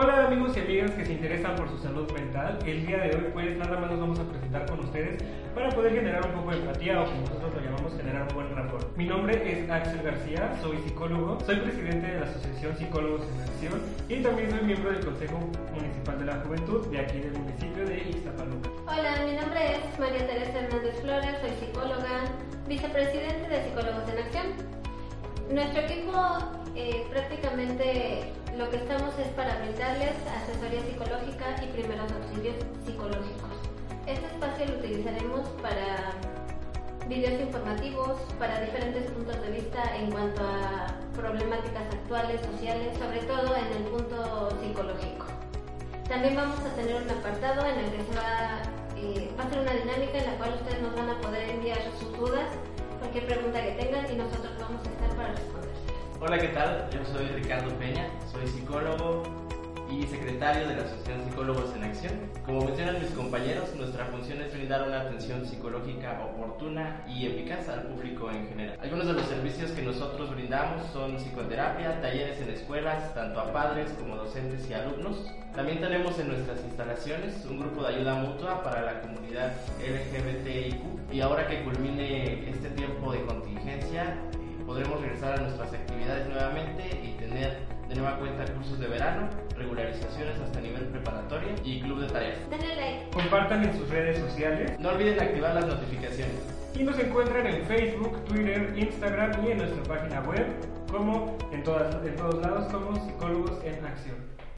Hola amigos y amigas que se interesan por su salud mental. El día de hoy pues nada más nos vamos a presentar con ustedes para poder generar un poco de empatía o como nosotros lo llamamos generar un buen rapport. Mi nombre es Axel García, soy psicólogo, soy presidente de la Asociación Psicólogos en Acción y también soy miembro del Consejo Municipal de la Juventud de aquí del municipio de Ixtapaluca. Hola, mi nombre es María Teresa Hernández Flores, soy psicóloga, vicepresidente de Psicólogos en Acción. Nuestro equipo eh, prácticamente lo que estamos es para brindarles asesoría psicológica y primeros auxilios psicológicos. Este espacio lo utilizaremos para videos informativos, para diferentes puntos de vista en cuanto a problemáticas actuales, sociales, sobre todo en el punto psicológico. También vamos a tener un apartado en el que se va, eh, va a ser una dinámica en la cual ustedes nos van a poder cualquier pregunta que tengan y nosotros vamos a estar para responder. Hola, ¿qué tal? Yo soy Ricardo Peña, soy psicólogo y secretario de la Asociación Psicólogos en Acción. Como mencionan mis compañeros, nuestra función es brindar una atención psicológica oportuna y eficaz al público en general. Algunos de los servicios que nosotros brindamos son psicoterapia, talleres en escuelas, tanto a padres como docentes y alumnos. También tenemos en nuestras instalaciones un grupo de ayuda mutua para la comunidad LGBTIQ y ahora que culmine este tiempo nuestras actividades nuevamente y tener de nueva cuenta cursos de verano, regularizaciones hasta nivel preparatorio y club de tareas. Denle like. Compartan en sus redes sociales No olviden activar las notificaciones. y nos encuentran en Facebook, Twitter, Instagram y en nuestra página web como en, todas, en todos lados como psicólogos en acción.